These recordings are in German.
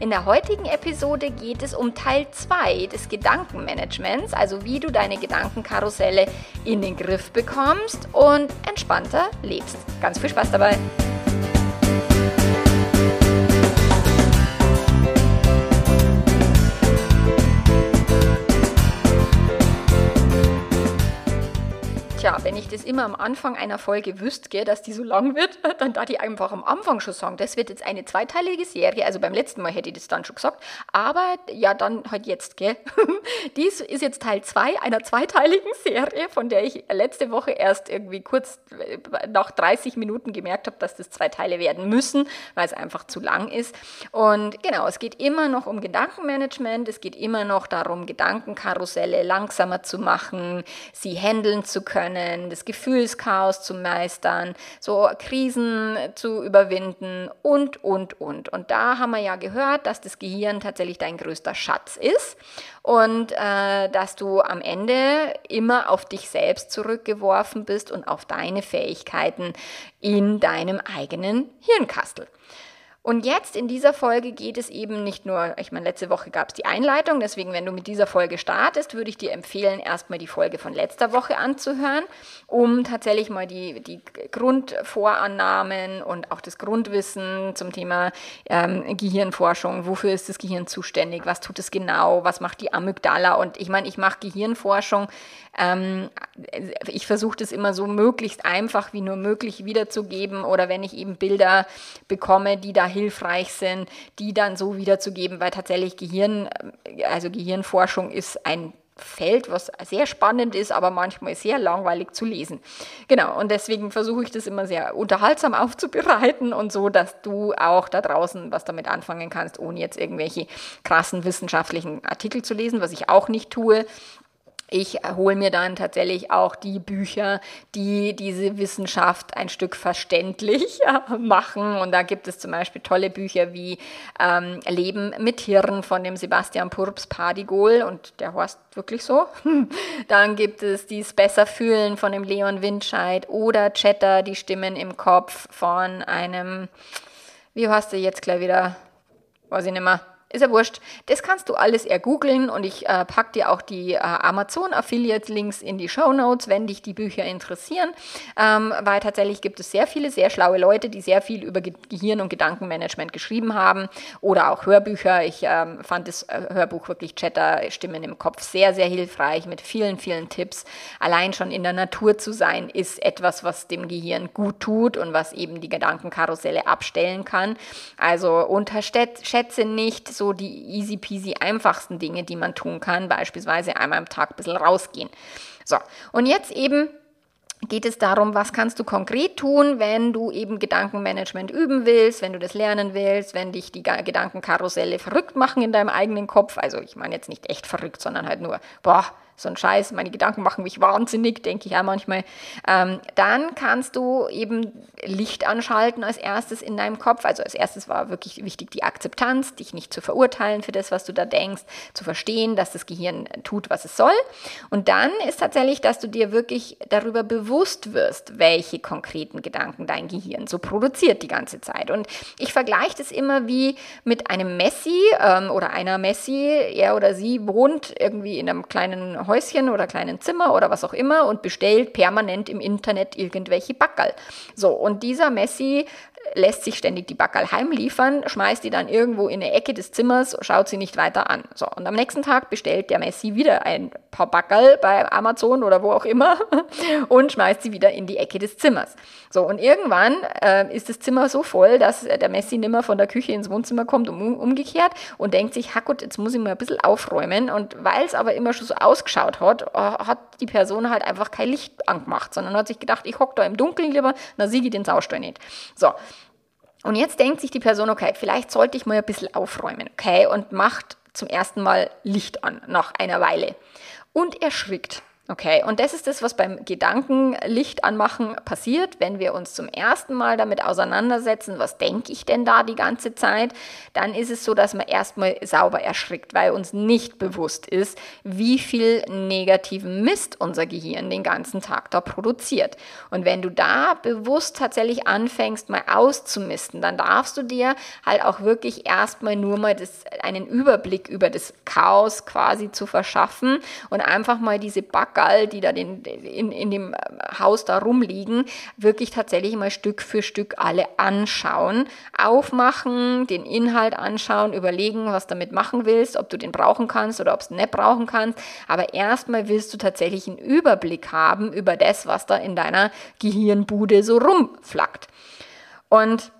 In der heutigen Episode geht es um Teil 2 des Gedankenmanagements, also wie du deine Gedankenkarusselle in den Griff bekommst und entspannter lebst. Ganz viel Spaß dabei! Wenn ich das immer am Anfang einer Folge wüsste, gell, dass die so lang wird, dann da die einfach am Anfang schon sagen, das wird jetzt eine zweiteilige Serie. Also beim letzten Mal hätte ich das dann schon gesagt. Aber ja, dann halt jetzt, gell. Dies ist jetzt Teil 2 einer zweiteiligen Serie, von der ich letzte Woche erst irgendwie kurz äh, nach 30 Minuten gemerkt habe, dass das zwei Teile werden müssen, weil es einfach zu lang ist. Und genau, es geht immer noch um Gedankenmanagement. Es geht immer noch darum, Gedankenkarusselle langsamer zu machen, sie handeln zu können können, das Gefühlschaos zu meistern, so Krisen zu überwinden und, und, und. Und da haben wir ja gehört, dass das Gehirn tatsächlich dein größter Schatz ist und äh, dass du am Ende immer auf dich selbst zurückgeworfen bist und auf deine Fähigkeiten in deinem eigenen Hirnkastel. Und jetzt in dieser Folge geht es eben nicht nur, ich meine, letzte Woche gab es die Einleitung, deswegen, wenn du mit dieser Folge startest, würde ich dir empfehlen, erstmal die Folge von letzter Woche anzuhören, um tatsächlich mal die, die Grundvorannahmen und auch das Grundwissen zum Thema ähm, Gehirnforschung, wofür ist das Gehirn zuständig, was tut es genau, was macht die Amygdala? Und ich meine, ich mache Gehirnforschung ähm, ich versuche das immer so möglichst einfach wie nur möglich wiederzugeben oder wenn ich eben Bilder bekomme, die da hilfreich sind, die dann so wiederzugeben, weil tatsächlich Gehirn, also Gehirnforschung ist ein Feld, was sehr spannend ist, aber manchmal sehr langweilig zu lesen. Genau, und deswegen versuche ich das immer sehr unterhaltsam aufzubereiten und so, dass du auch da draußen was damit anfangen kannst, ohne jetzt irgendwelche krassen wissenschaftlichen Artikel zu lesen, was ich auch nicht tue. Ich hole mir dann tatsächlich auch die Bücher, die diese Wissenschaft ein Stück verständlich machen. Und da gibt es zum Beispiel tolle Bücher wie ähm, Leben mit Hirn von dem Sebastian Purps Padigol und der heißt wirklich so. Dann gibt es dies Besser fühlen von dem Leon Windscheid oder Chatter, die Stimmen im Kopf von einem, wie heißt du jetzt gleich wieder? Weiß ich nicht mehr ist ja wurscht. Das kannst du alles ergoogeln und ich äh, packe dir auch die äh, Amazon-Affiliate-Links in die Show Notes, wenn dich die Bücher interessieren. Ähm, weil tatsächlich gibt es sehr viele sehr schlaue Leute, die sehr viel über Ge Gehirn- und Gedankenmanagement geschrieben haben. Oder auch Hörbücher. Ich ähm, fand das äh, Hörbuch wirklich Chatter, Stimmen im Kopf sehr, sehr hilfreich mit vielen, vielen Tipps. Allein schon in der Natur zu sein, ist etwas, was dem Gehirn gut tut und was eben die Gedankenkarusselle abstellen kann. Also unterschätze nicht so so die easy peasy einfachsten Dinge, die man tun kann, beispielsweise einmal am Tag ein bisschen rausgehen. So, und jetzt eben geht es darum, was kannst du konkret tun, wenn du eben Gedankenmanagement üben willst, wenn du das lernen willst, wenn dich die Gedankenkarusselle verrückt machen in deinem eigenen Kopf. Also ich meine jetzt nicht echt verrückt, sondern halt nur, boah, so ein Scheiß, meine Gedanken machen mich wahnsinnig, denke ich auch manchmal, ähm, dann kannst du eben Licht anschalten als erstes in deinem Kopf. Also als erstes war wirklich wichtig die Akzeptanz, dich nicht zu verurteilen für das, was du da denkst, zu verstehen, dass das Gehirn tut, was es soll. Und dann ist tatsächlich, dass du dir wirklich darüber bewusst wirst, welche konkreten Gedanken dein Gehirn so produziert die ganze Zeit. Und ich vergleiche das immer wie mit einem Messi ähm, oder einer Messi, er oder sie wohnt irgendwie in einem kleinen Häuschen oder kleinen Zimmer oder was auch immer und bestellt permanent im Internet irgendwelche Backerl. So, und dieser Messi lässt sich ständig die Backerl heimliefern, schmeißt die dann irgendwo in eine Ecke des Zimmers, schaut sie nicht weiter an. So, und am nächsten Tag bestellt der Messi wieder ein paar Backerl bei Amazon oder wo auch immer und schmeißt sie wieder in die Ecke des Zimmers. So, und irgendwann äh, ist das Zimmer so voll, dass der Messi nimmer von der Küche ins Wohnzimmer kommt und um, umgekehrt und denkt sich, gut, jetzt muss ich mal ein bisschen aufräumen. Und weil es aber immer schon so ausgeschaut hat, äh, hat die Person halt einfach kein Licht angemacht, sondern hat sich gedacht, ich hocke da im Dunkeln lieber, na sieh ich den Saustall nicht. So, und jetzt denkt sich die Person, okay, vielleicht sollte ich mal ein bisschen aufräumen, okay, und macht zum ersten Mal Licht an nach einer Weile und erschrickt. Okay, und das ist das, was beim Gedankenlicht anmachen passiert, wenn wir uns zum ersten Mal damit auseinandersetzen, was denke ich denn da die ganze Zeit, dann ist es so, dass man erstmal sauber erschrickt, weil uns nicht bewusst ist, wie viel negativen Mist unser Gehirn den ganzen Tag da produziert. Und wenn du da bewusst tatsächlich anfängst, mal auszumisten, dann darfst du dir halt auch wirklich erstmal nur mal das, einen Überblick über das Chaos quasi zu verschaffen und einfach mal diese Back Packerl, die da den, in, in dem Haus da rumliegen, wirklich tatsächlich mal Stück für Stück alle anschauen, aufmachen, den Inhalt anschauen, überlegen, was damit machen willst, ob du den brauchen kannst oder ob du nicht brauchen kannst. Aber erstmal willst du tatsächlich einen Überblick haben über das, was da in deiner Gehirnbude so rumflackt. Und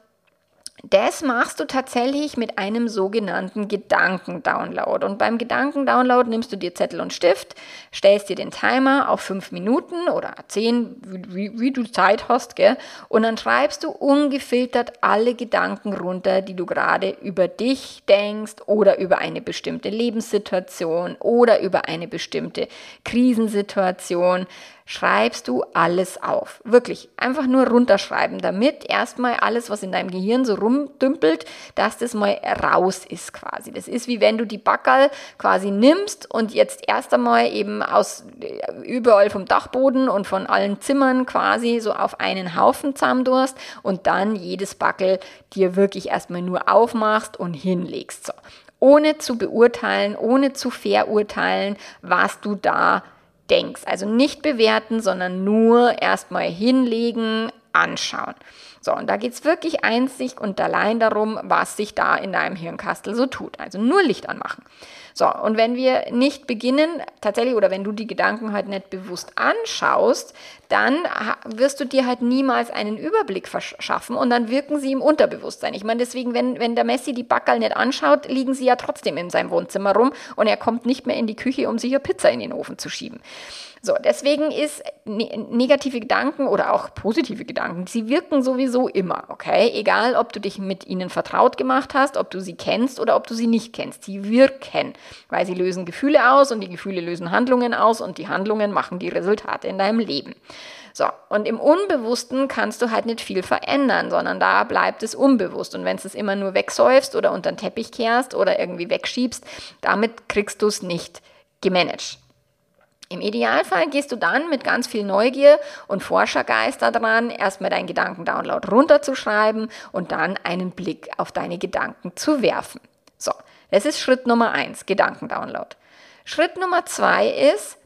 das machst du tatsächlich mit einem sogenannten Gedankendownload. Und beim Gedankendownload nimmst du dir Zettel und Stift, stellst dir den Timer auf fünf Minuten oder zehn, wie, wie du Zeit hast, gell? und dann schreibst du ungefiltert alle Gedanken runter, die du gerade über dich denkst oder über eine bestimmte Lebenssituation oder über eine bestimmte Krisensituation schreibst du alles auf. Wirklich, einfach nur runterschreiben, damit erstmal alles, was in deinem Gehirn so rumdümpelt, dass das mal raus ist quasi. Das ist wie wenn du die Backerl quasi nimmst und jetzt erst einmal eben aus überall vom Dachboden und von allen Zimmern quasi so auf einen Haufen zusammendurst und dann jedes Backel dir wirklich erstmal nur aufmachst und hinlegst. So ohne zu beurteilen, ohne zu verurteilen, was du da denkst. Also nicht bewerten, sondern nur erstmal hinlegen, anschauen. So, und da geht es wirklich einzig und allein darum, was sich da in deinem Hirnkastel so tut. Also nur Licht anmachen. So, und wenn wir nicht beginnen, tatsächlich, oder wenn du die Gedanken halt nicht bewusst anschaust, dann wirst du dir halt niemals einen Überblick verschaffen und dann wirken sie im Unterbewusstsein. Ich meine, deswegen, wenn, wenn der Messi die Backerl nicht anschaut, liegen sie ja trotzdem in seinem Wohnzimmer rum und er kommt nicht mehr in die Küche, um sich eine Pizza in den Ofen zu schieben. So, deswegen ist ne negative Gedanken oder auch positive Gedanken, sie wirken sowieso immer, okay? Egal, ob du dich mit ihnen vertraut gemacht hast, ob du sie kennst oder ob du sie nicht kennst. Sie wirken, weil sie lösen Gefühle aus und die Gefühle lösen Handlungen aus und die Handlungen machen die Resultate in deinem Leben. So, und im Unbewussten kannst du halt nicht viel verändern, sondern da bleibt es unbewusst. Und wenn es immer nur wegsäufst oder unter den Teppich kehrst oder irgendwie wegschiebst, damit kriegst du es nicht gemanagt. Im Idealfall gehst du dann mit ganz viel Neugier und Forschergeist daran, erstmal deinen Gedankendownload runterzuschreiben und dann einen Blick auf deine Gedanken zu werfen. So, das ist Schritt Nummer eins, Gedankendownload. Schritt Nummer zwei ist,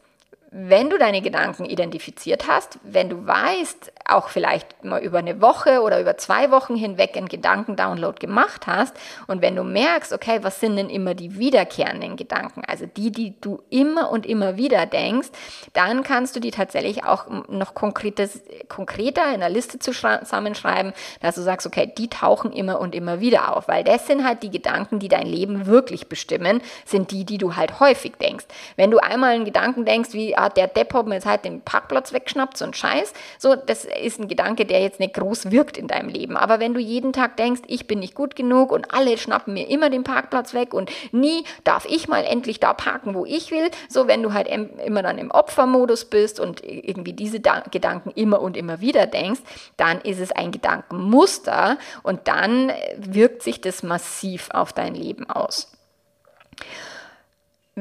wenn du deine Gedanken identifiziert hast, wenn du weißt, auch vielleicht mal über eine Woche oder über zwei Wochen hinweg einen Gedankendownload gemacht hast und wenn du merkst, okay, was sind denn immer die wiederkehrenden Gedanken, also die, die du immer und immer wieder denkst, dann kannst du die tatsächlich auch noch konkretes, konkreter in der Liste zusammenschreiben, dass du sagst, okay, die tauchen immer und immer wieder auf, weil das sind halt die Gedanken, die dein Leben wirklich bestimmen, sind die, die du halt häufig denkst. Wenn du einmal einen Gedanken denkst, wie ah, der Depp hat mir jetzt halt den Parkplatz weggeschnappt, so ein Scheiß. So, das ist ein Gedanke, der jetzt nicht groß wirkt in deinem Leben. Aber wenn du jeden Tag denkst, ich bin nicht gut genug und alle schnappen mir immer den Parkplatz weg und nie darf ich mal endlich da parken, wo ich will, so wenn du halt immer dann im Opfermodus bist und irgendwie diese da Gedanken immer und immer wieder denkst, dann ist es ein Gedankenmuster und dann wirkt sich das massiv auf dein Leben aus.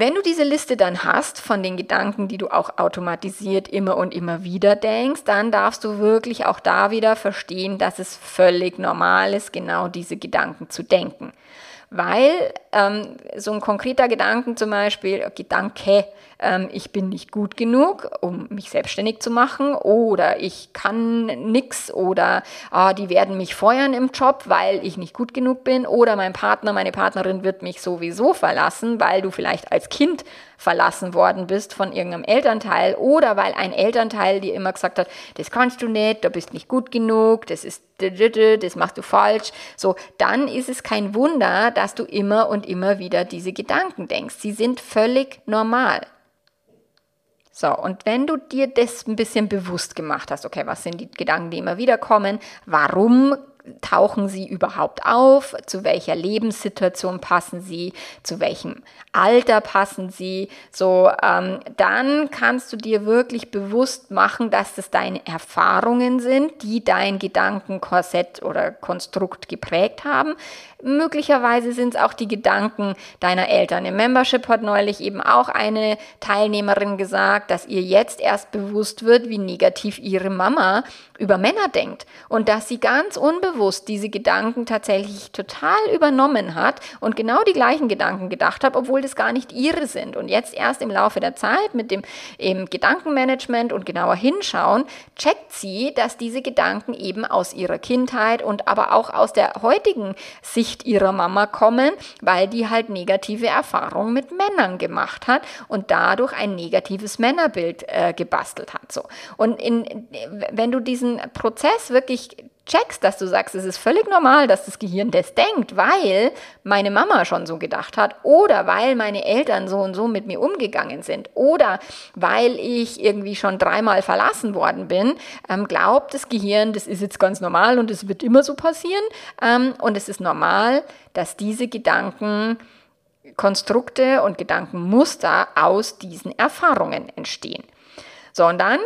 Wenn du diese Liste dann hast von den Gedanken, die du auch automatisiert immer und immer wieder denkst, dann darfst du wirklich auch da wieder verstehen, dass es völlig normal ist, genau diese Gedanken zu denken. Weil ähm, so ein konkreter Gedanken zum Beispiel, Gedanke, ähm, ich bin nicht gut genug, um mich selbstständig zu machen oder ich kann nichts oder ah, die werden mich feuern im Job, weil ich nicht gut genug bin oder mein Partner, meine Partnerin wird mich sowieso verlassen, weil du vielleicht als Kind verlassen worden bist von irgendeinem Elternteil oder weil ein Elternteil dir immer gesagt hat, das kannst du nicht, du bist nicht gut genug, das ist das machst du falsch, so, dann ist es kein Wunder, dass du immer und immer wieder diese Gedanken denkst. Sie sind völlig normal. So, und wenn du dir das ein bisschen bewusst gemacht hast, okay, was sind die Gedanken, die immer wieder kommen, warum tauchen sie überhaupt auf? Zu welcher Lebenssituation passen sie? Zu welchem Alter passen sie? So, ähm, dann kannst du dir wirklich bewusst machen, dass das deine Erfahrungen sind, die dein Gedankenkorsett oder Konstrukt geprägt haben. Möglicherweise sind es auch die Gedanken deiner Eltern. Im Membership hat neulich eben auch eine Teilnehmerin gesagt, dass ihr jetzt erst bewusst wird, wie negativ ihre Mama über Männer denkt und dass sie ganz unbewusst diese Gedanken tatsächlich total übernommen hat und genau die gleichen Gedanken gedacht hat, obwohl das gar nicht ihre sind. Und jetzt erst im Laufe der Zeit mit dem Gedankenmanagement und genauer hinschauen, checkt sie, dass diese Gedanken eben aus ihrer Kindheit und aber auch aus der heutigen Sicht Sicht ihrer Mama kommen, weil die halt negative Erfahrungen mit Männern gemacht hat und dadurch ein negatives Männerbild äh, gebastelt hat. So. Und in, wenn du diesen Prozess wirklich checkst, dass du sagst, es ist völlig normal, dass das Gehirn das denkt, weil meine Mama schon so gedacht hat oder weil meine Eltern so und so mit mir umgegangen sind oder weil ich irgendwie schon dreimal verlassen worden bin, ähm, glaubt das Gehirn, das ist jetzt ganz normal und es wird immer so passieren ähm, und es ist normal, dass diese Gedanken Konstrukte und Gedankenmuster aus diesen Erfahrungen entstehen. So, und dann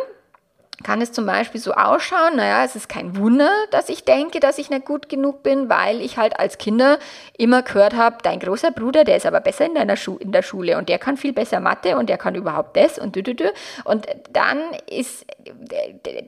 kann es zum Beispiel so ausschauen, naja, es ist kein Wunder, dass ich denke, dass ich nicht gut genug bin, weil ich halt als Kinder immer gehört habe, dein großer Bruder, der ist aber besser in, deiner Schu in der Schule und der kann viel besser Mathe und der kann überhaupt das und du, du, du. Und dann ist,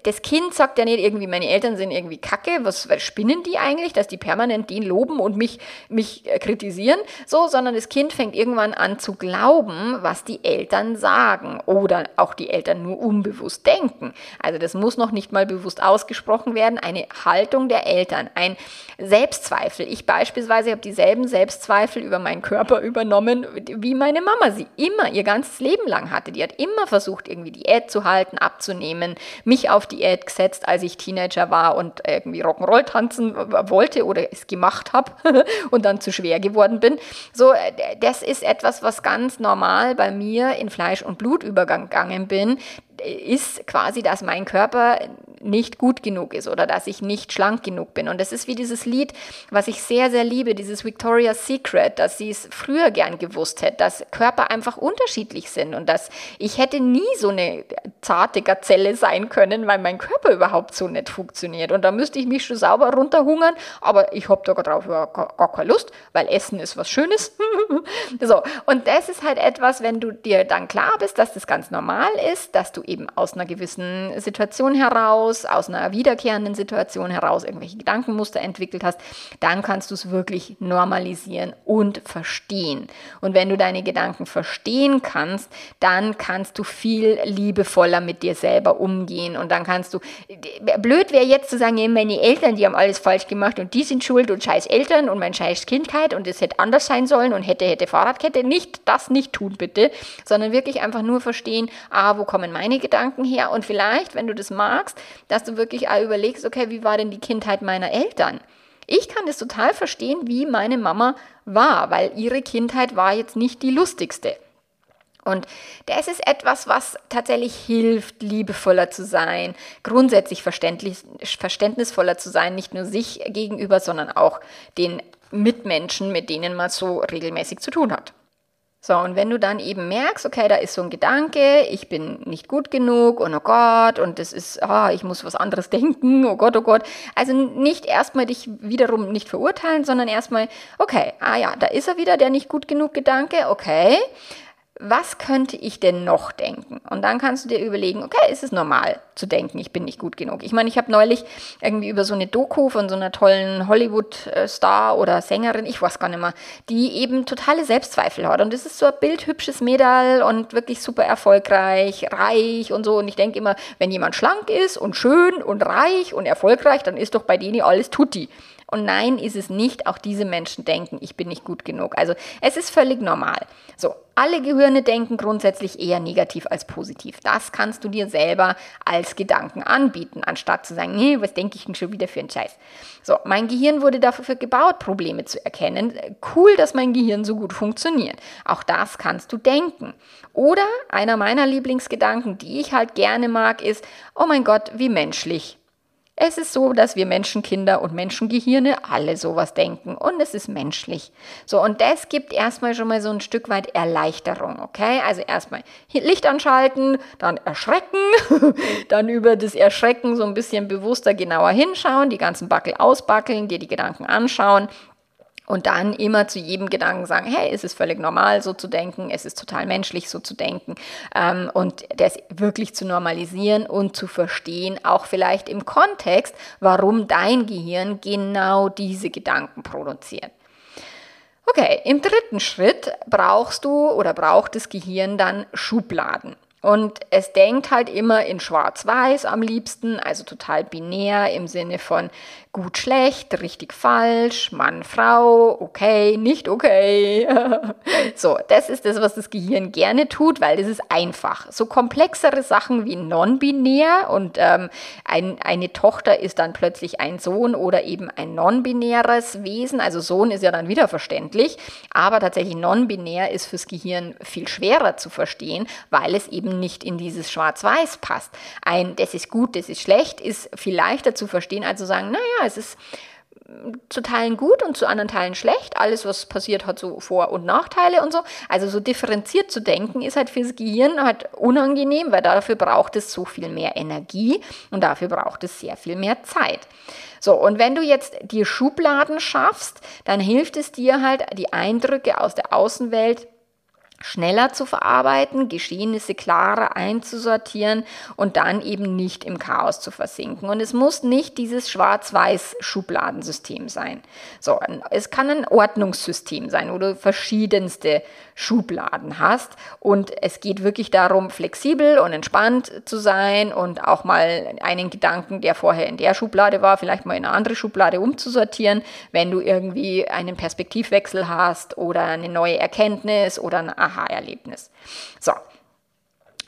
das Kind sagt ja nicht irgendwie, meine Eltern sind irgendwie kacke, was, was spinnen die eigentlich, dass die permanent den loben und mich, mich kritisieren, so, sondern das Kind fängt irgendwann an zu glauben, was die Eltern sagen oder auch die Eltern nur unbewusst denken. Also das muss noch nicht mal bewusst ausgesprochen werden. Eine Haltung der Eltern, ein Selbstzweifel. Ich beispielsweise habe dieselben Selbstzweifel über meinen Körper übernommen, wie meine Mama sie immer ihr ganzes Leben lang hatte. Die hat immer versucht, irgendwie Diät zu halten, abzunehmen, mich auf Diät gesetzt, als ich Teenager war und irgendwie Rock'n'Roll tanzen wollte oder es gemacht habe und dann zu schwer geworden bin. So, das ist etwas, was ganz normal bei mir in Fleisch und Blut übergegangen bin ist quasi, dass mein Körper nicht gut genug ist oder dass ich nicht schlank genug bin. Und das ist wie dieses Lied, was ich sehr, sehr liebe, dieses Victoria's Secret, dass sie es früher gern gewusst hätte, dass Körper einfach unterschiedlich sind und dass ich hätte nie so eine zarte Gazelle sein können, weil mein Körper überhaupt so nicht funktioniert. Und da müsste ich mich schon sauber runterhungern, aber ich habe da drauf gar, keine Lust, weil Essen ist was Schönes. so, und das ist halt etwas, wenn du dir dann klar bist, dass das ganz normal ist, dass du eben aus einer gewissen Situation heraus, aus einer wiederkehrenden Situation heraus irgendwelche Gedankenmuster entwickelt hast, dann kannst du es wirklich normalisieren und verstehen. Und wenn du deine Gedanken verstehen kannst, dann kannst du viel liebevoller mit dir selber umgehen und dann kannst du, blöd wäre jetzt zu sagen, meine Eltern, die haben alles falsch gemacht und die sind schuld und scheiß Eltern und mein scheiß Kindheit und es hätte anders sein sollen und hätte, hätte Fahrradkette. Nicht das nicht tun, bitte, sondern wirklich einfach nur verstehen, ah, wo kommen meine Gedanken her? Und vielleicht, wenn du das magst, dass du wirklich überlegst, okay, wie war denn die Kindheit meiner Eltern? Ich kann das total verstehen, wie meine Mama war, weil ihre Kindheit war jetzt nicht die lustigste. Und das ist etwas, was tatsächlich hilft, liebevoller zu sein, grundsätzlich verständnisvoller zu sein, nicht nur sich gegenüber, sondern auch den Mitmenschen, mit denen man so regelmäßig zu tun hat. So, und wenn du dann eben merkst, okay, da ist so ein Gedanke, ich bin nicht gut genug und oh Gott, und das ist, ah, ich muss was anderes denken, oh Gott, oh Gott. Also nicht erstmal dich wiederum nicht verurteilen, sondern erstmal, okay, ah ja, da ist er wieder, der nicht gut genug Gedanke, okay was könnte ich denn noch denken? Und dann kannst du dir überlegen, okay, ist es normal zu denken, ich bin nicht gut genug. Ich meine, ich habe neulich irgendwie über so eine Doku von so einer tollen Hollywood-Star oder Sängerin, ich weiß gar nicht mehr, die eben totale Selbstzweifel hat. Und das ist so ein bildhübsches Mädel und wirklich super erfolgreich, reich und so. Und ich denke immer, wenn jemand schlank ist und schön und reich und erfolgreich, dann ist doch bei denen alles tutti. Und nein, ist es nicht. Auch diese Menschen denken, ich bin nicht gut genug. Also es ist völlig normal. So, alle Gehirne denken grundsätzlich eher negativ als positiv. Das kannst du dir selber als Gedanken anbieten, anstatt zu sagen, nee, was denke ich denn schon wieder für einen Scheiß. So, mein Gehirn wurde dafür gebaut, Probleme zu erkennen. Cool, dass mein Gehirn so gut funktioniert. Auch das kannst du denken. Oder einer meiner Lieblingsgedanken, die ich halt gerne mag, ist, oh mein Gott, wie menschlich Es ist so, dass wir Menschenkinder und Menschengehirne alle sowas denken und es ist menschlich. So, und das gibt erstmal schon mal so ein Stück weit Erleichterung, okay? Also erstmal Licht anschalten, dann erschrecken, dann über das Erschrecken so ein bisschen bewusster genauer hinschauen, die ganzen Backel ausbackeln, dir die Gedanken anschauen und dann immer zu jedem Gedanken sagen, hey, es ist völlig normal, so zu denken, es ist total menschlich, so zu denken. Ähm, und das wirklich zu normalisieren und zu verstehen, auch vielleicht im Kontext, warum dein Gehirn genau diese Gedanken produziert. Okay, im dritten Schritt brauchst du oder braucht das Gehirn dann Schubladen. Und es denkt halt immer in Schwarz-Weiß am liebsten, also total binär im Sinne von gut, schlecht, richtig, falsch, Mann, Frau, okay, nicht okay. so, das ist das, was das Gehirn gerne tut, weil das ist einfach. So komplexere Sachen wie non-binär und ähm, ein, eine Tochter ist dann plötzlich ein Sohn oder eben ein non-binäres Wesen. Also Sohn ist ja dann wieder verständlich, aber tatsächlich non-binär ist fürs Gehirn viel schwerer zu verstehen, weil es eben nicht in dieses Schwarz-Weiß passt. Ein, das ist gut, das ist schlecht, ist viel leichter zu verstehen, als zu sagen, naja, es ist zu Teilen gut und zu anderen Teilen schlecht. Alles, was passiert, hat so Vor- und Nachteile und so. Also so differenziert zu denken, ist halt fürs Gehirn halt unangenehm, weil dafür braucht es so viel mehr Energie und dafür braucht es sehr viel mehr Zeit. So, und wenn du jetzt die Schubladen schaffst, dann hilft es dir halt, die Eindrücke aus der Außenwelt schneller zu verarbeiten, Geschehnisse klarer einzusortieren und dann eben nicht im Chaos zu versinken. Und es muss nicht dieses Schwarz-Weiß-Schubladensystem sein. So, es kann ein Ordnungssystem sein, wo du verschiedenste Schubladen hast. Und es geht wirklich darum, flexibel und entspannt zu sein und auch mal einen Gedanken, der vorher in der Schublade war, vielleicht mal in eine andere Schublade umzusortieren, wenn du irgendwie einen Perspektivwechsel hast oder eine neue Erkenntnis oder ein Aha-Erlebnis. So.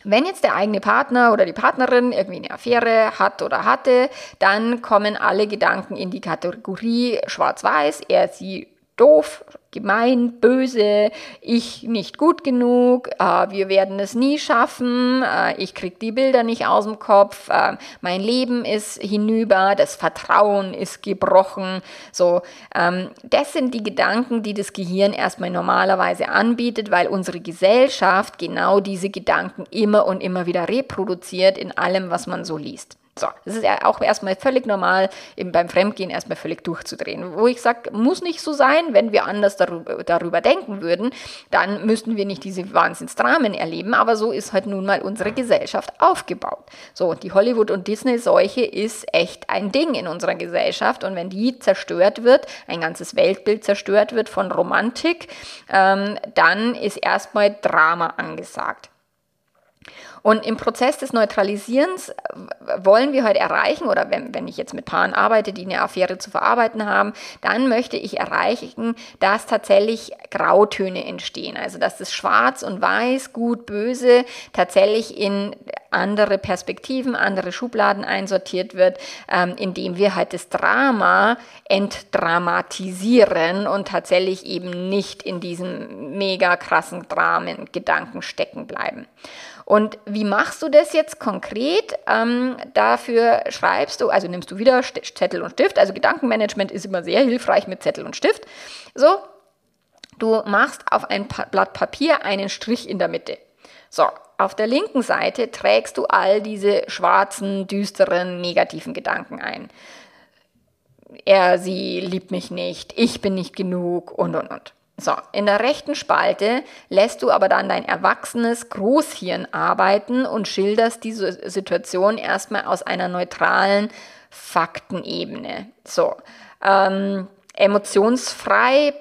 Wenn jetzt der eigene Partner oder die Partnerin irgendwie eine Affäre hat oder hatte, dann kommen alle Gedanken in die Kategorie schwarz-weiß, er, sie doof, gemein, böse, ich nicht gut genug, äh, wir werden es nie schaffen, äh, ich kriege die Bilder nicht aus dem Kopf, äh, mein Leben ist hinüber, das Vertrauen ist gebrochen. So, ähm, das sind die Gedanken, die das Gehirn erstmal normalerweise anbietet, weil unsere Gesellschaft genau diese Gedanken immer und immer wieder reproduziert in allem, was man so liest. So, das ist ja auch erstmal völlig normal, eben beim Fremdgehen erstmal völlig durchzudrehen. Wo ich sage, muss nicht so sein, wenn wir anders darüber, darüber denken würden, dann müssten wir nicht diese Wahnsinnsdramen erleben, aber so ist halt nun mal unsere Gesellschaft aufgebaut. So, die Hollywood- und Disney-Seuche ist echt ein Ding in unserer Gesellschaft und wenn die zerstört wird, ein ganzes Weltbild zerstört wird von Romantik, ähm, dann ist erstmal Drama angesagt. Und im Prozess des Neutralisierens wollen wir heute erreichen, oder wenn, wenn ich jetzt mit Paaren arbeite, die eine Affäre zu verarbeiten haben, dann möchte ich erreichen, dass tatsächlich Grautöne entstehen. Also dass das Schwarz und Weiß, Gut, Böse tatsächlich in andere Perspektiven, andere Schubladen einsortiert wird, ähm, indem wir halt das Drama entdramatisieren und tatsächlich eben nicht in diesem mega krassen Dramen Gedanken stecken bleiben. Und wie machst du das jetzt konkret? Ähm, dafür schreibst du, also nimmst du wieder Zettel und Stift. Also Gedankenmanagement ist immer sehr hilfreich mit Zettel und Stift. So, du machst auf ein Blatt Papier einen Strich in der Mitte. So, auf der linken Seite trägst du all diese schwarzen, düsteren, negativen Gedanken ein. Er, sie liebt mich nicht, ich bin nicht genug und und und. So, in der rechten Spalte lässt du aber dann dein erwachsenes Großhirn arbeiten und schilderst diese Situation erstmal aus einer neutralen Faktenebene. So, ähm, emotionsfrei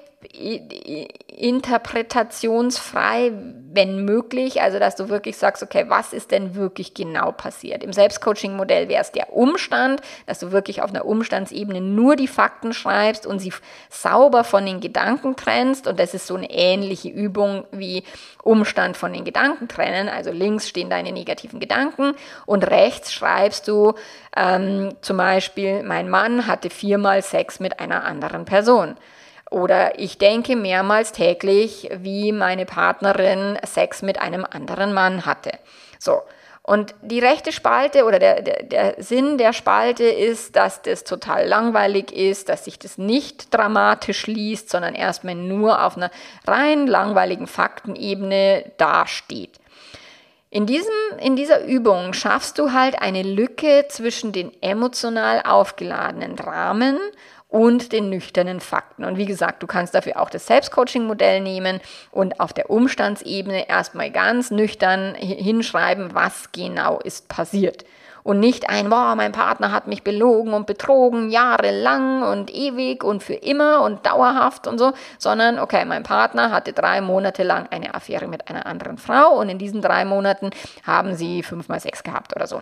interpretationsfrei, wenn möglich, also dass du wirklich sagst, okay, was ist denn wirklich genau passiert? Im Selbstcoaching-Modell wäre es der Umstand, dass du wirklich auf einer Umstandsebene nur die Fakten schreibst und sie sauber von den Gedanken trennst und das ist so eine ähnliche Übung wie Umstand von den Gedanken trennen, also links stehen deine negativen Gedanken und rechts schreibst du ähm, zum Beispiel, mein Mann hatte viermal Sex mit einer anderen Person. Oder ich denke mehrmals täglich, wie meine Partnerin Sex mit einem anderen Mann hatte. So. Und die rechte Spalte oder der, der, der Sinn der Spalte ist, dass das total langweilig ist, dass sich das nicht dramatisch liest, sondern erstmal nur auf einer rein langweiligen Faktenebene dasteht. In, diesem, in dieser Übung schaffst du halt eine Lücke zwischen den emotional aufgeladenen Dramen und den nüchternen Fakten. Und wie gesagt, du kannst dafür auch das Selbstcoaching-Modell nehmen und auf der Umstandsebene erstmal ganz nüchtern hinschreiben, was genau ist passiert. Und nicht ein, boah, mein Partner hat mich belogen und betrogen, jahrelang und ewig und für immer und dauerhaft und so, sondern, okay, mein Partner hatte drei Monate lang eine Affäre mit einer anderen Frau und in diesen drei Monaten haben sie fünfmal Sex gehabt oder so.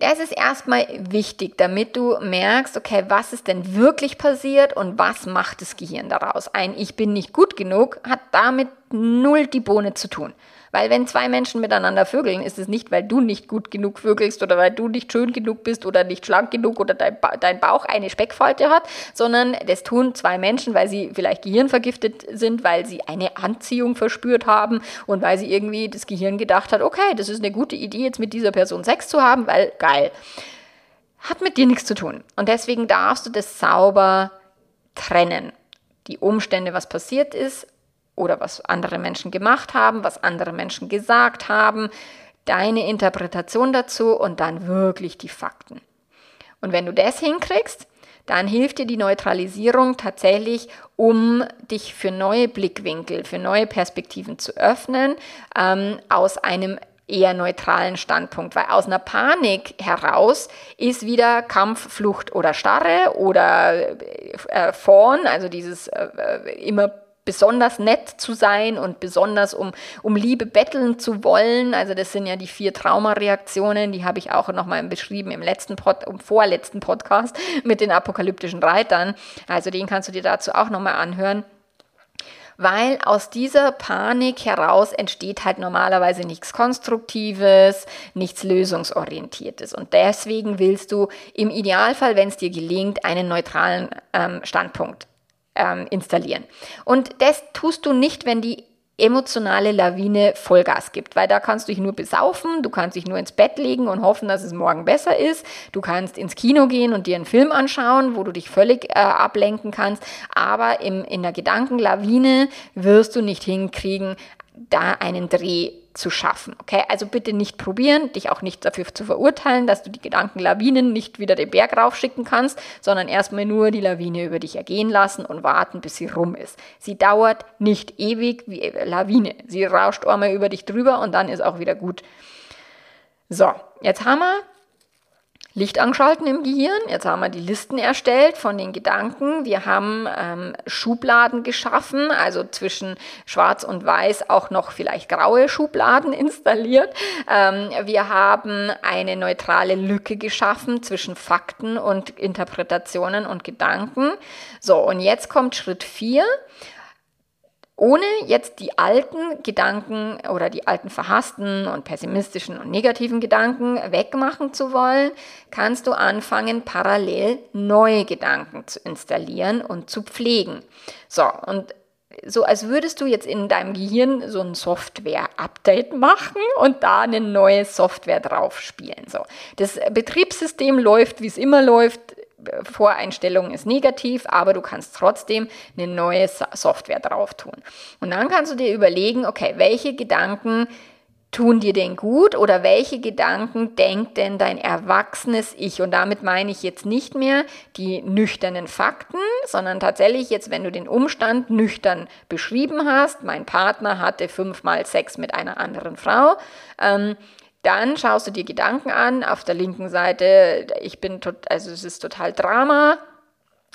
Das ist erstmal wichtig, damit du merkst, okay, was ist denn wirklich passiert und was macht das Gehirn daraus? Ein Ich bin nicht gut genug hat damit null die Bohne zu tun. Weil wenn zwei Menschen miteinander vögeln, ist es nicht, weil du nicht gut genug vögelst oder weil du nicht schön genug bist oder nicht schlank genug oder dein, ba dein Bauch eine Speckfalte hat, sondern das tun zwei Menschen, weil sie vielleicht gehirnvergiftet sind, weil sie eine Anziehung verspürt haben und weil sie irgendwie das Gehirn gedacht hat, okay, das ist eine gute Idee, jetzt mit dieser Person Sex zu haben, weil geil. Hat mit dir nichts zu tun. Und deswegen darfst du das sauber trennen. Die Umstände, was passiert ist, oder was andere Menschen gemacht haben, was andere Menschen gesagt haben, deine Interpretation dazu und dann wirklich die Fakten. Und wenn du das hinkriegst, dann hilft dir die Neutralisierung tatsächlich, um dich für neue Blickwinkel, für neue Perspektiven zu öffnen, ähm, aus einem eher neutralen Standpunkt, weil aus einer Panik heraus ist wieder Kampf, Flucht oder Starre oder äh, Fawn, also dieses äh, äh immer besonders nett zu sein und besonders um, um Liebe betteln zu wollen. Also das sind ja die vier Traumareaktionen, die habe ich auch nochmal beschrieben im letzten Pod, im vorletzten Podcast mit den apokalyptischen Reitern. Also den kannst du dir dazu auch nochmal anhören weil aus dieser Panik heraus entsteht halt normalerweise nichts Konstruktives, nichts Lösungsorientiertes. Und deswegen willst du im Idealfall, wenn es dir gelingt, einen neutralen ähm, Standpunkt ähm, installieren. Und das tust du nicht, wenn die emotionale Lawine Vollgas gibt, weil da kannst du dich nur besaufen, du kannst dich nur ins Bett legen und hoffen, dass es morgen besser ist. Du kannst ins Kino gehen und dir einen Film anschauen, wo du dich völlig äh, ablenken kannst, aber im, in der Gedankenlawine wirst du nicht hinkriegen, da einen Dreh zu schaffen. Okay, also bitte nicht probieren, dich auch nicht dafür zu verurteilen, dass du die Gedankenlawinen nicht wieder den Berg raufschicken kannst, sondern erstmal nur die Lawine über dich ergehen lassen und warten, bis sie rum ist. Sie dauert nicht ewig wie Lawine. Sie rauscht einmal über dich drüber und dann ist auch wieder gut. So, jetzt haben wir Licht angeschalten im Gehirn. Jetzt haben wir die Listen erstellt von den Gedanken. Wir haben ähm, Schubladen geschaffen, also zwischen Schwarz und Weiß auch noch vielleicht graue Schubladen installiert. Ähm, wir haben eine neutrale Lücke geschaffen zwischen Fakten und Interpretationen und Gedanken. So, und jetzt kommt Schritt 4 ohne jetzt die alten Gedanken oder die alten verhassten und pessimistischen und negativen Gedanken wegmachen zu wollen, kannst du anfangen, parallel neue Gedanken zu installieren und zu pflegen. So, und so als würdest du jetzt in deinem Gehirn so ein Software-Update machen und da eine neue Software drauf spielen. So, das Betriebssystem läuft, wie es immer läuft, Voreinstellung ist negativ, aber du kannst trotzdem eine neue Software drauf tun. Und dann kannst du dir überlegen, okay, welche Gedanken tun dir denn gut oder welche Gedanken denkt denn dein erwachsenes Ich? Und damit meine ich jetzt nicht mehr die nüchternen Fakten, sondern tatsächlich jetzt, wenn du den Umstand nüchtern beschrieben hast, mein Partner hatte fünfmal Sex mit einer anderen Frau, ähm, dann schaust du dir Gedanken an. Auf der linken Seite, ich bin, tot, also es ist total Drama.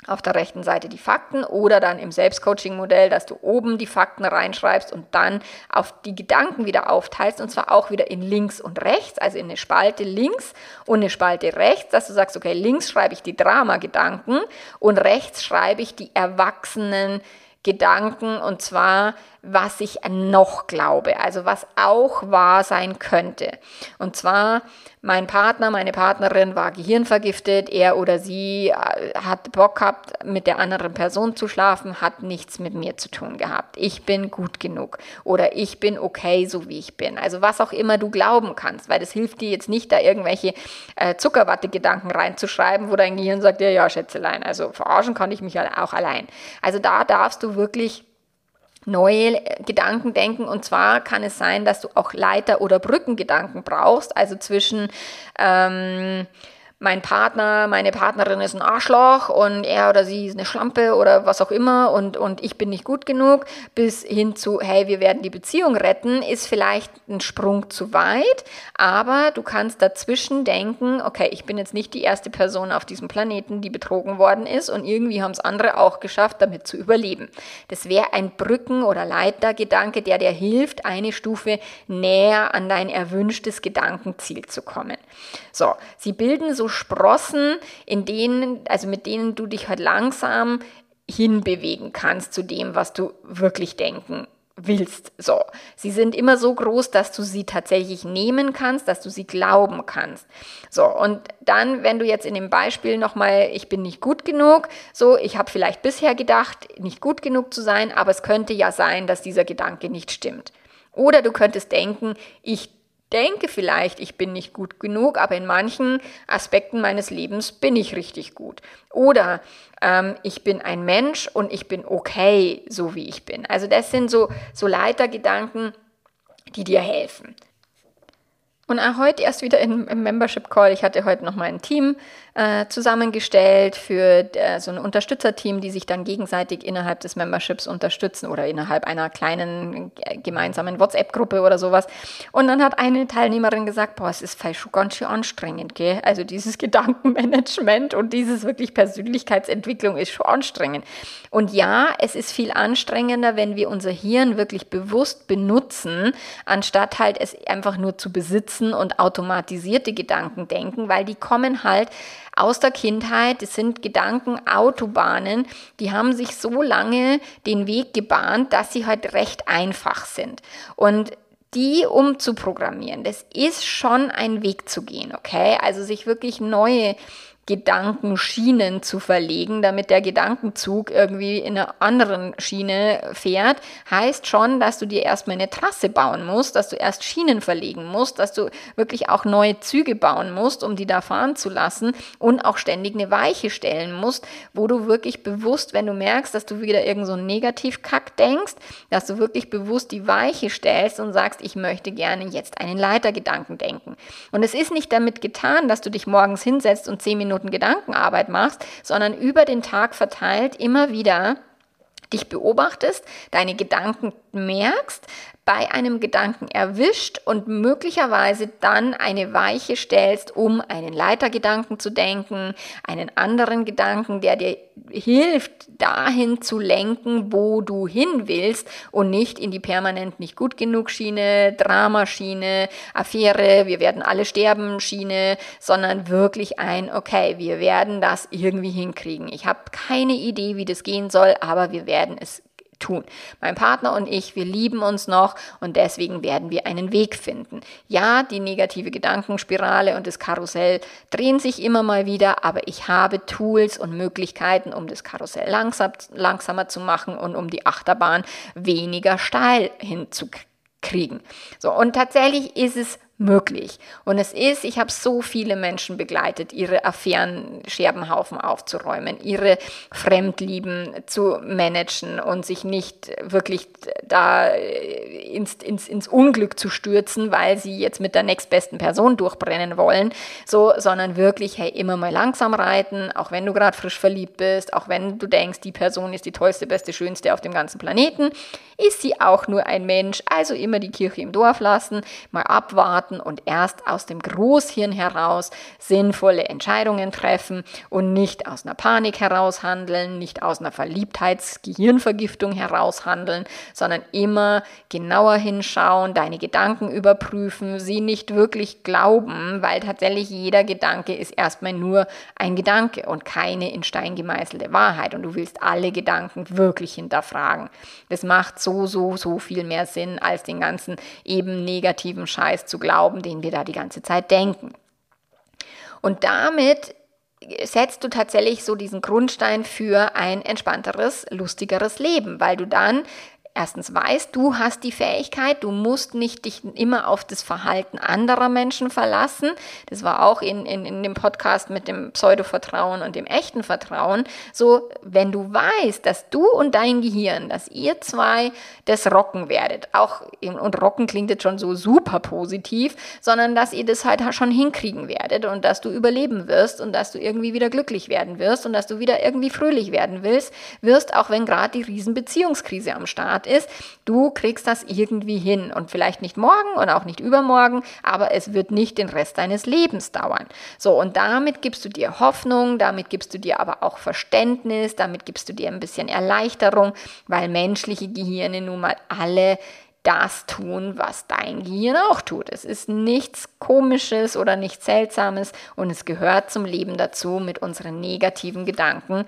Auf der rechten Seite die Fakten oder dann im Selbstcoaching-Modell, dass du oben die Fakten reinschreibst und dann auf die Gedanken wieder aufteilst und zwar auch wieder in links und rechts, also in eine Spalte links und eine Spalte rechts, dass du sagst, okay, links schreibe ich die Drama-Gedanken und rechts schreibe ich die erwachsenen Gedanken und zwar, was ich noch glaube, also was auch wahr sein könnte. Und zwar, mein Partner, meine Partnerin war gehirnvergiftet, er oder sie äh, hat Bock gehabt, mit der anderen Person zu schlafen, hat nichts mit mir zu tun gehabt. Ich bin gut genug oder ich bin okay, so wie ich bin. Also was auch immer du glauben kannst, weil das hilft dir jetzt nicht, da irgendwelche äh, Zuckerwatte-Gedanken reinzuschreiben, wo dein Gehirn sagt, ja, ja, Schätzelein, also verarschen kann ich mich auch allein. Also da darfst du wirklich neue Gedanken denken. Und zwar kann es sein, dass du auch Leiter- oder Brückengedanken brauchst, also zwischen ähm, mein Partner, meine Partnerin ist ein Arschloch und er oder sie ist eine Schlampe oder was auch immer und, und ich bin nicht gut genug, bis hin zu, hey, wir werden die Beziehung retten, ist vielleicht ein Sprung zu weit, aber du kannst dazwischen denken, okay, ich bin jetzt nicht die erste Person auf diesem Planeten, die betrogen worden ist und irgendwie haben es andere auch geschafft, damit zu überleben. Das wäre ein Brücken- oder Leitergedanke, der dir hilft, eine Stufe näher an dein erwünschtes Gedankenziel zu kommen. So, sie bilden so Sprossen, in denen, also mit denen du dich halt langsam hinbewegen kannst zu dem, was du wirklich denken willst. So, sie sind immer so groß, dass du sie tatsächlich nehmen kannst, dass du sie glauben kannst. So, und dann, wenn du jetzt in dem Beispiel nochmal, ich bin nicht gut genug, so, ich habe vielleicht bisher gedacht, nicht gut genug zu sein, aber es könnte ja sein, dass dieser Gedanke nicht stimmt. Oder du könntest denken, ich denke vielleicht, ich bin nicht gut genug, aber in manchen Aspekten meines Lebens bin ich richtig gut. Oder ähm, ich bin ein Mensch und ich bin okay, so wie ich bin. Also das sind so, so Leitergedanken, die dir helfen. Und auch heute erst wieder im, im Membership Call. Ich hatte heute noch mal ein Team äh, zusammengestellt für äh, so ein Unterstützerteam, die sich dann gegenseitig innerhalb des Memberships unterstützen oder innerhalb einer kleinen äh, gemeinsamen WhatsApp-Gruppe oder sowas. Und dann hat eine Teilnehmerin gesagt, boah, es ist schon ganz schön anstrengend, gell? Also dieses Gedankenmanagement und dieses wirklich Persönlichkeitsentwicklung ist schon anstrengend. Und ja, es ist viel anstrengender, wenn wir unser Hirn wirklich bewusst benutzen, anstatt halt es einfach nur zu besitzen sitzen und automatisierte Gedanken denken, weil die kommen halt aus der Kindheit. Das sind Gedankenautobahnen, die haben sich so lange den Weg gebahnt, dass sie halt recht einfach sind. Und die umzuprogrammieren, das ist schon ein Weg zu gehen, okay? Also sich wirklich neue Gedankenschienen zu verlegen, damit der Gedankenzug irgendwie in einer anderen Schiene fährt, heißt schon, dass du dir erstmal eine Trasse bauen musst, dass du erst Schienen verlegen musst, dass du wirklich auch neue Züge bauen musst, um die da fahren zu lassen und auch ständig eine Weiche stellen musst, wo du wirklich bewusst, wenn du merkst, dass du wieder irgend so einen Negativkack denkst, dass du wirklich bewusst die Weiche stellst und sagst, ich möchte gerne jetzt einen Leitergedanken denken. Und es ist nicht damit getan, dass du dich morgens hinsetzt und zehn Minuten Minuten Gedankenarbeit machst, sondern über den Tag verteilt immer wieder dich beobachtest, deine Gedanken merkst, bei einem Gedanken erwischt und möglicherweise dann eine Weiche stellst, um einen Leitergedanken zu denken, einen anderen Gedanken, der dir hilft, dahin zu lenken, wo du hin willst und nicht in die permanent nicht gut genug Schiene, Dramaschiene, Affäre, wir werden alle sterben Schiene, sondern wirklich ein, okay, wir werden das irgendwie hinkriegen. Ich habe keine Idee, wie das gehen soll, aber wir werden es tun. Mein Partner und ich, wir lieben uns noch und deswegen werden wir einen Weg finden. Ja, die negative Gedankenspirale und das Karussell drehen sich immer mal wieder, aber ich habe Tools und Möglichkeiten, um das Karussell langsam, langsamer zu machen und um die Achterbahn weniger steil hinzukriegen. So, und tatsächlich ist es möglich. Und es ist, ich habe so viele Menschen begleitet, ihre Affären Scherbenhaufen aufzuräumen, ihre Fremdlieben zu managen und sich nicht wirklich da ins, ins, ins Unglück zu stürzen, weil sie jetzt mit der nächstbesten Person durchbrennen wollen, so, sondern wirklich, hey, immer mal langsam reiten, auch wenn du gerade frisch verliebt bist, auch wenn du denkst, die Person ist die tollste, beste, schönste auf dem ganzen Planeten, ist sie auch nur ein Mensch, also immer die Kirche im Dorf lassen, mal abwarten, starten und erst aus dem Großhirn heraus sinnvolle Entscheidungen treffen und nicht aus einer Panik heraus handeln, nicht aus einer Verliebtheitsgehirnvergiftung heraus handeln, sondern immer genau genauer hinschauen, deine Gedanken überprüfen, sie nicht wirklich glauben, weil tatsächlich jeder Gedanke ist erstmal nur ein Gedanke und keine in Stein gemeißelte Wahrheit. Und du willst alle Gedanken wirklich hinterfragen. Das macht so, so, so viel mehr Sinn, als den ganzen eben negativen Scheiß zu glauben, den wir da die ganze Zeit denken. Und damit setzt du tatsächlich so diesen Grundstein für ein entspannteres, lustigeres Leben, weil du dann erstens weißt, du hast die Fähigkeit, du musst nicht dich immer auf das Verhalten anderer Menschen verlassen. Das war auch in, in, in dem Podcast mit dem Pseudo-Vertrauen und dem echten Vertrauen. So, wenn du weißt, dass du und dein Gehirn, dass ihr zwei das rocken werdet, auch, und rocken klingt jetzt schon so super positiv, sondern dass ihr das halt schon hinkriegen werdet und dass du überleben wirst und dass du irgendwie wieder glücklich werden wirst und dass du wieder irgendwie fröhlich werden willst, wirst, auch wenn gerade die Riesenbeziehungskrise am Start Art ist, du kriegst das irgendwie hin und vielleicht nicht morgen und auch nicht übermorgen, aber es wird nicht den Rest deines Lebens dauern. So, und damit gibst du dir Hoffnung, damit gibst du dir aber auch Verständnis, damit gibst du dir ein bisschen Erleichterung, weil menschliche Gehirne nun mal alle das tun, was dein Gehirn auch tut. Es ist nichts Komisches oder nichts Seltsames und es gehört zum Leben dazu, mit unseren negativen Gedanken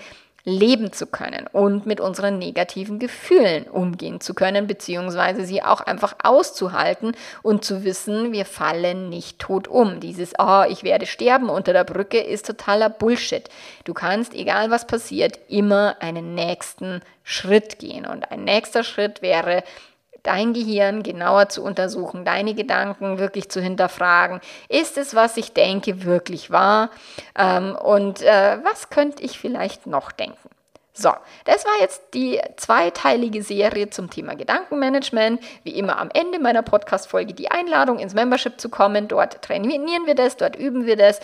leben zu können und mit unseren negativen Gefühlen umgehen zu können, beziehungsweise sie auch einfach auszuhalten und zu wissen, wir fallen nicht tot um. Dieses, oh, ich werde sterben unter der Brücke ist totaler Bullshit. Du kannst, egal was passiert, immer einen nächsten Schritt gehen. Und ein nächster Schritt wäre, dein Gehirn genauer zu untersuchen, deine Gedanken wirklich zu hinterfragen. Ist es, was ich denke, wirklich wahr? Ähm, und äh, was könnte ich vielleicht noch denken? So, das war jetzt die zweiteilige Serie zum Thema Gedankenmanagement. Wie immer am Ende meiner Podcast-Folge die Einladung ins Membership zu kommen. Dort trainieren wir das, dort üben wir das.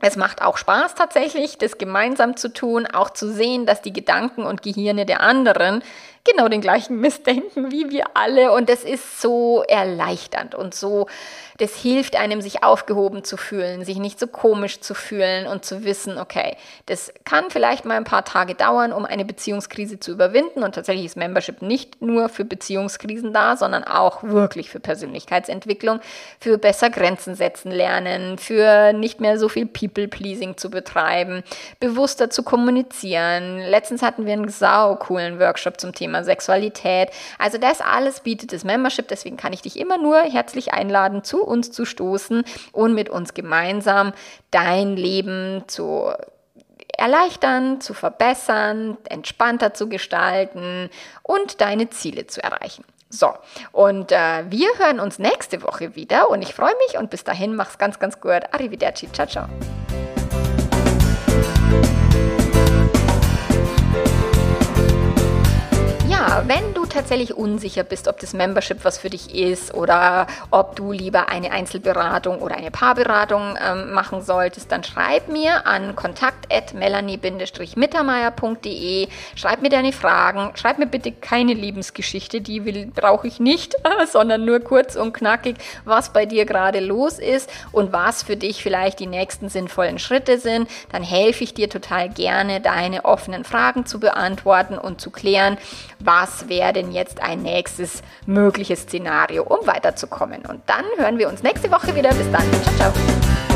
Es macht auch Spaß tatsächlich, das gemeinsam zu tun, auch zu sehen, dass die Gedanken und Gehirne der anderen genau den gleichen Mist denken wie wir alle. Und das ist so erleichternd und so, das hilft einem, sich aufgehoben zu fühlen, sich nicht so komisch zu fühlen und zu wissen, okay, das kann vielleicht mal ein paar Tage dauern, um eine Beziehungskrise zu überwinden. Und tatsächlich ist Membership nicht nur für Beziehungskrisen da, sondern auch wirklich für Persönlichkeitsentwicklung, für besser Grenzen setzen lernen, für nicht mehr so viel People-Pleasing zu betreiben, bewusster zu kommunizieren. Letztens hatten wir einen sau coolen Workshop zum Thema Thema Sexualität. Also das alles bietet das Membership, deswegen kann ich dich immer nur herzlich einladen, zu uns zu stoßen und mit uns gemeinsam dein Leben zu erleichtern, zu verbessern, entspannter zu gestalten und deine Ziele zu erreichen. So, und äh, wir hören uns nächste Woche wieder und ich freue mich und bis dahin mach's ganz, ganz gut. Arrivederci, ciao, ciao. Wenn du tatsächlich unsicher bist, ob das Membership was für dich ist oder ob du lieber eine Einzelberatung oder eine Paarberatung ähm, machen solltest, dann schreib mir an kontakt.melanie-mittermeier.de. Schreib mir deine Fragen. Schreib mir bitte keine Lebensgeschichte, die brauche ich nicht, sondern nur kurz und knackig, was bei dir gerade los ist und was für dich vielleicht die nächsten sinnvollen Schritte sind. Dann helfe ich dir total gerne, deine offenen Fragen zu beantworten und zu klären, was wäre denn jetzt ein nächstes mögliches Szenario, um weiterzukommen. Und dann hören wir uns nächste Woche wieder. Bis dann. Ciao, ciao.